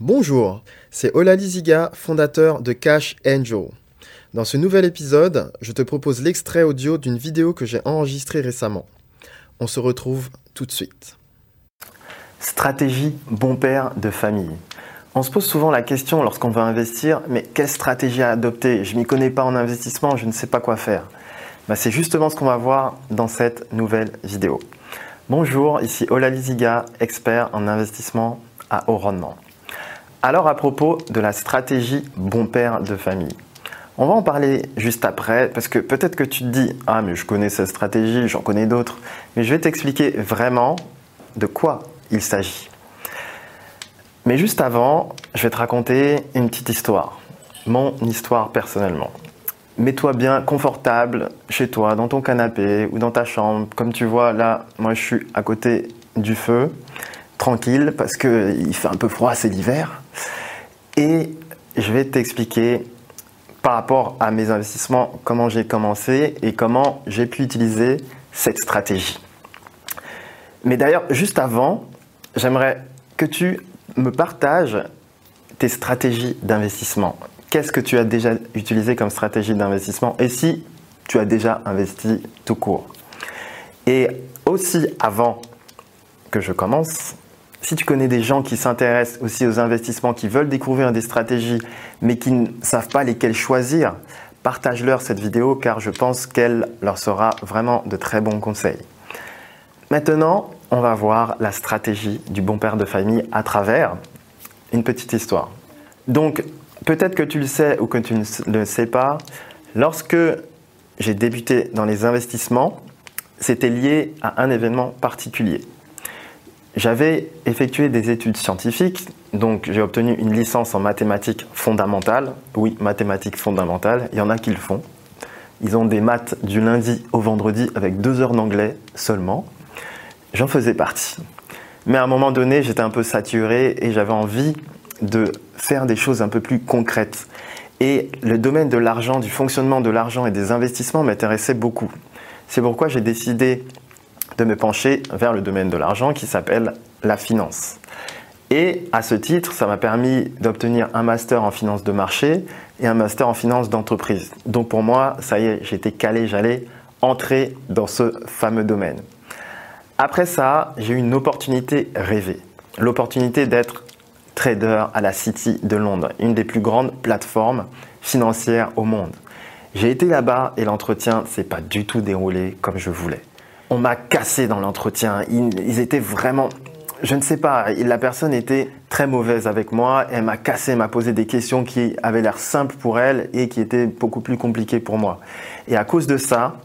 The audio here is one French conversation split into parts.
Bonjour, c'est Olali Ziga, fondateur de Cash Angel. Dans ce nouvel épisode, je te propose l'extrait audio d'une vidéo que j'ai enregistrée récemment. On se retrouve tout de suite. Stratégie bon père de famille. On se pose souvent la question lorsqu'on veut investir, mais quelle stratégie adopter? Je m'y connais pas en investissement, je ne sais pas quoi faire. Bah, c'est justement ce qu'on va voir dans cette nouvelle vidéo. Bonjour, ici Olali Ziga, expert en investissement à haut rendement. Alors à propos de la stratégie bon père de famille. On va en parler juste après parce que peut-être que tu te dis ah mais je connais cette stratégie, j'en connais d'autres, mais je vais t'expliquer vraiment de quoi il s'agit. Mais juste avant, je vais te raconter une petite histoire, mon histoire personnellement. Mets-toi bien confortable chez toi, dans ton canapé ou dans ta chambre. Comme tu vois, là, moi je suis à côté du feu, tranquille, parce qu'il fait un peu froid, c'est l'hiver. Et je vais t'expliquer par rapport à mes investissements comment j'ai commencé et comment j'ai pu utiliser cette stratégie. Mais d'ailleurs, juste avant, j'aimerais que tu me partages tes stratégies d'investissement. Qu'est-ce que tu as déjà utilisé comme stratégie d'investissement et si tu as déjà investi tout court? Et aussi, avant que je commence, si tu connais des gens qui s'intéressent aussi aux investissements, qui veulent découvrir des stratégies, mais qui ne savent pas lesquelles choisir, partage-leur cette vidéo car je pense qu'elle leur sera vraiment de très bons conseils. Maintenant, on va voir la stratégie du bon père de famille à travers une petite histoire. Donc, peut-être que tu le sais ou que tu ne le sais pas, lorsque j'ai débuté dans les investissements, c'était lié à un événement particulier. J'avais effectué des études scientifiques, donc j'ai obtenu une licence en mathématiques fondamentales. Oui, mathématiques fondamentales, il y en a qui le font. Ils ont des maths du lundi au vendredi avec deux heures d'anglais seulement. J'en faisais partie. Mais à un moment donné, j'étais un peu saturé et j'avais envie de faire des choses un peu plus concrètes. Et le domaine de l'argent, du fonctionnement de l'argent et des investissements m'intéressait beaucoup. C'est pourquoi j'ai décidé de me pencher vers le domaine de l'argent qui s'appelle la finance. Et à ce titre, ça m'a permis d'obtenir un master en finance de marché et un master en finance d'entreprise. Donc pour moi, ça y est, j'étais calé, j'allais entrer dans ce fameux domaine. Après ça, j'ai eu une opportunité rêvée. L'opportunité d'être trader à la City de Londres, une des plus grandes plateformes financières au monde. J'ai été là-bas et l'entretien s'est pas du tout déroulé comme je voulais on m'a cassé dans l'entretien. Ils, étaient vraiment, je ne sais pas, la personne était très mauvaise avec moi. Elle m'a cassé, m'a posé des questions qui avaient l'air simples pour elle et qui étaient beaucoup plus compliquées pour moi. Et à cause de ça,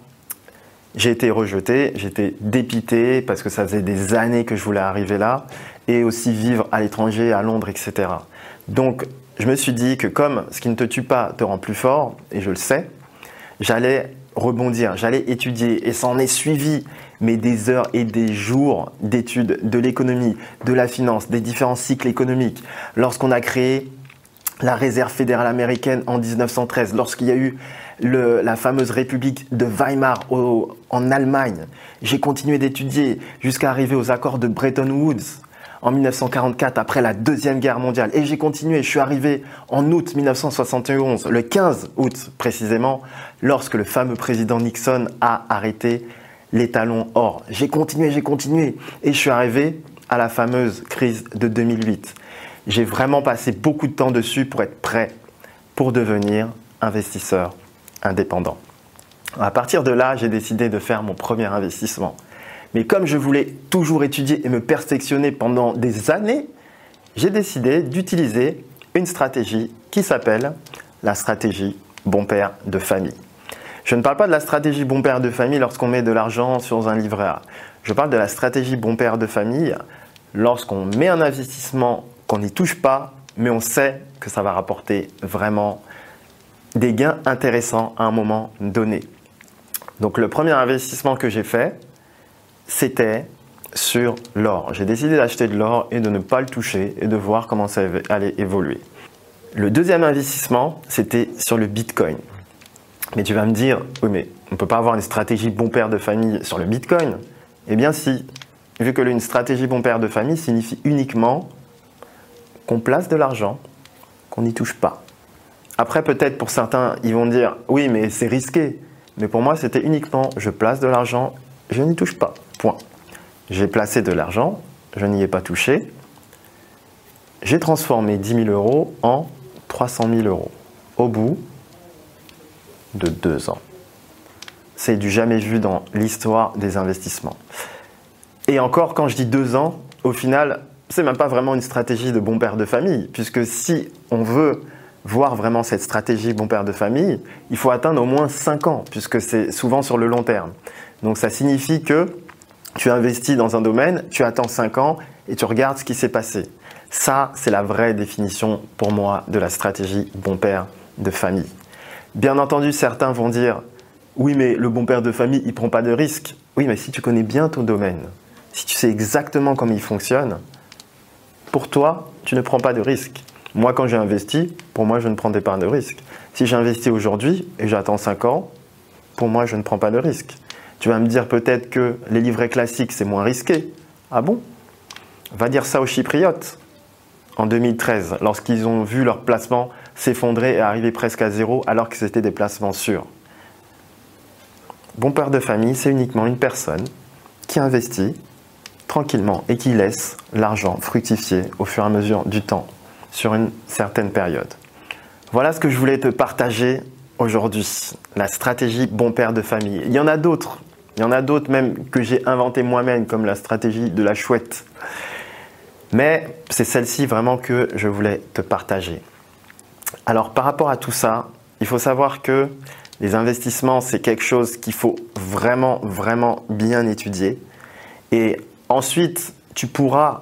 j'ai été rejeté, j'étais dépité parce que ça faisait des années que je voulais arriver là et aussi vivre à l'étranger, à Londres, etc. Donc, je me suis dit que comme ce qui ne te tue pas te rend plus fort, et je le sais, j'allais rebondir, j'allais étudier et s'en est suivi mais des heures et des jours d'études de l'économie, de la finance, des différents cycles économiques. Lorsqu'on a créé la réserve fédérale américaine en 1913, lorsqu'il y a eu la fameuse république de Weimar en Allemagne, j'ai continué d'étudier jusqu'à arriver aux accords de Bretton Woods en 1944 après la Deuxième Guerre mondiale. Et j'ai continué, je suis arrivé en août 1971, le 15 août précisément, lorsque le fameux président Nixon a arrêté les talons or. J'ai continué, j'ai continué. Et je suis arrivé à la fameuse crise de 2008. J'ai vraiment passé beaucoup de temps dessus pour être prêt pour devenir investisseur indépendant. À partir de là, j'ai décidé de faire mon premier investissement. Mais comme je voulais toujours étudier et me perfectionner pendant des années, j'ai décidé d'utiliser une stratégie qui s'appelle la stratégie bon père de famille. Je ne parle pas de la stratégie bon père de famille lorsqu'on met de l'argent sur un livret A. Je parle de la stratégie bon père de famille lorsqu'on met un investissement qu'on n'y touche pas, mais on sait que ça va rapporter vraiment des gains intéressants à un moment donné. Donc le premier investissement que j'ai fait, c'était sur l'or. J'ai décidé d'acheter de l'or et de ne pas le toucher et de voir comment ça allait évoluer. Le deuxième investissement, c'était sur le Bitcoin. Mais tu vas me dire, oui, mais on ne peut pas avoir une stratégie bon père de famille sur le Bitcoin. Eh bien si, vu que une stratégie bon père de famille signifie uniquement qu'on place de l'argent, qu'on n'y touche pas. Après, peut-être pour certains, ils vont dire oui, mais c'est risqué. Mais pour moi, c'était uniquement je place de l'argent, je n'y touche pas. J'ai placé de l'argent, je n'y ai pas touché. J'ai transformé 10 000 euros en 300 000 euros au bout de deux ans. C'est du jamais vu dans l'histoire des investissements. Et encore, quand je dis deux ans, au final, c'est même pas vraiment une stratégie de bon père de famille, puisque si on veut voir vraiment cette stratégie bon père de famille, il faut atteindre au moins 5 ans, puisque c'est souvent sur le long terme. Donc ça signifie que tu investis dans un domaine, tu attends 5 ans et tu regardes ce qui s'est passé. Ça, c'est la vraie définition pour moi de la stratégie bon père de famille. Bien entendu, certains vont dire oui, mais le bon père de famille, il prend pas de risques. Oui, mais si tu connais bien ton domaine, si tu sais exactement comment il fonctionne, pour toi, tu ne prends pas de risques. Moi, quand j'ai investi, pour moi, je ne prendais pas de risque. Si j'investis aujourd'hui et j'attends 5 ans, pour moi, je ne prends pas de risque. Tu vas me dire peut-être que les livrets classiques, c'est moins risqué. Ah bon? Va dire ça aux Chypriotes en 2013, lorsqu'ils ont vu leur placement s'effondrer et arriver presque à zéro alors que c'était des placements sûrs. Bon père de famille, c'est uniquement une personne qui investit tranquillement et qui laisse l'argent fructifier au fur et à mesure du temps sur une certaine période. Voilà ce que je voulais te partager aujourd'hui, la stratégie bon père de famille. Il y en a d'autres, il y en a d'autres même que j'ai inventé moi-même, comme la stratégie de la chouette. Mais c'est celle-ci vraiment que je voulais te partager. Alors par rapport à tout ça, il faut savoir que les investissements, c'est quelque chose qu'il faut vraiment, vraiment bien étudier. Et ensuite, tu pourras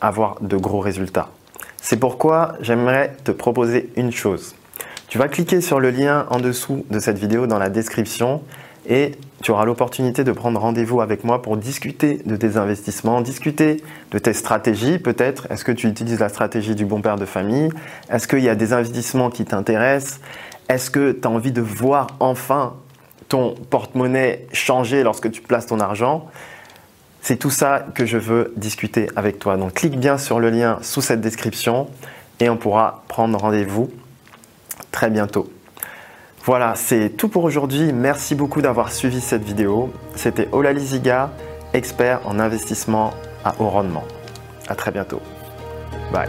avoir de gros résultats. C'est pourquoi j'aimerais te proposer une chose. Tu vas cliquer sur le lien en dessous de cette vidéo dans la description et tu auras l'opportunité de prendre rendez-vous avec moi pour discuter de tes investissements, discuter de tes stratégies peut-être. Est-ce que tu utilises la stratégie du bon père de famille? Est-ce qu'il y a des investissements qui t'intéressent? Est-ce que tu as envie de voir enfin ton porte-monnaie changer lorsque tu places ton argent? C'est tout ça que je veux discuter avec toi. Donc clique bien sur le lien sous cette description et on pourra prendre rendez-vous très bientôt. Voilà, c'est tout pour aujourd'hui. Merci beaucoup d'avoir suivi cette vidéo. C'était Ola Liziga, expert en investissement à haut rendement. À très bientôt. Bye.